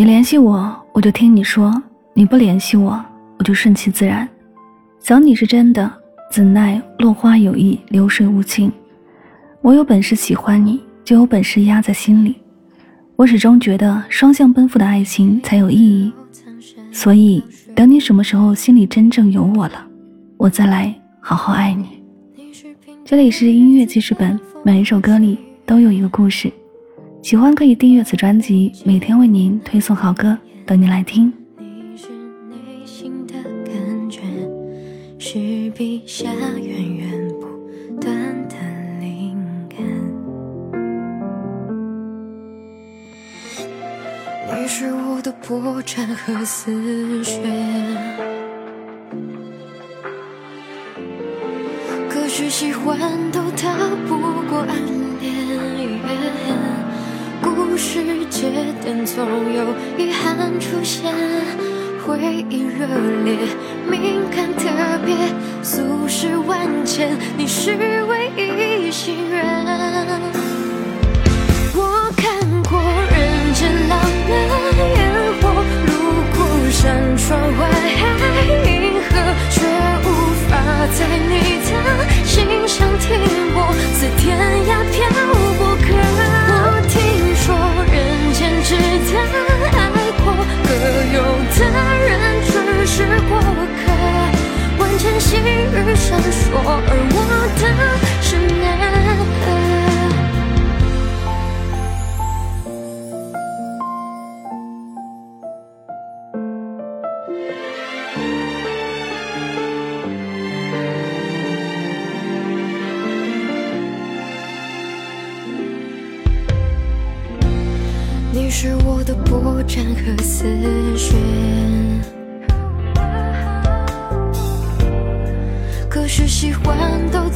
你联系我，我就听你说；你不联系我，我就顺其自然。想你是真的，怎奈落花有意，流水无情。我有本事喜欢你，就有本事压在心里。我始终觉得双向奔赴的爱情才有意义，所以等你什么时候心里真正有我了，我再来好好爱你。这里是音乐记事本，每一首歌里都有一个故事。喜欢可以订阅此专辑，每天为您推送好歌，等你来听。你是内心的感觉，是笔下源源不断的灵感。你是我的破绽和丝血，可是喜欢都逃不过暗恋。故事节点总有遗憾出现，回忆热烈，敏感特别，俗世万千，你是唯一心愿。闪烁，而我的是那个。你是我的波澜和思绪。是喜欢都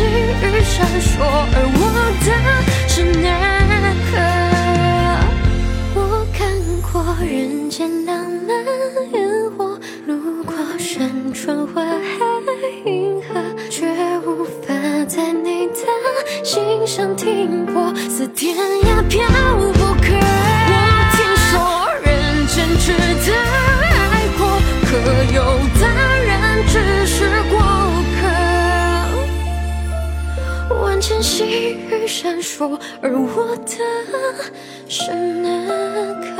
细雨闪烁，而我的是那颗。我看过人间浪漫烟火，路过山川花海银河，却无法在你的。心上停泊，似天涯漂泊客。万千细雨闪烁，而我的是那个。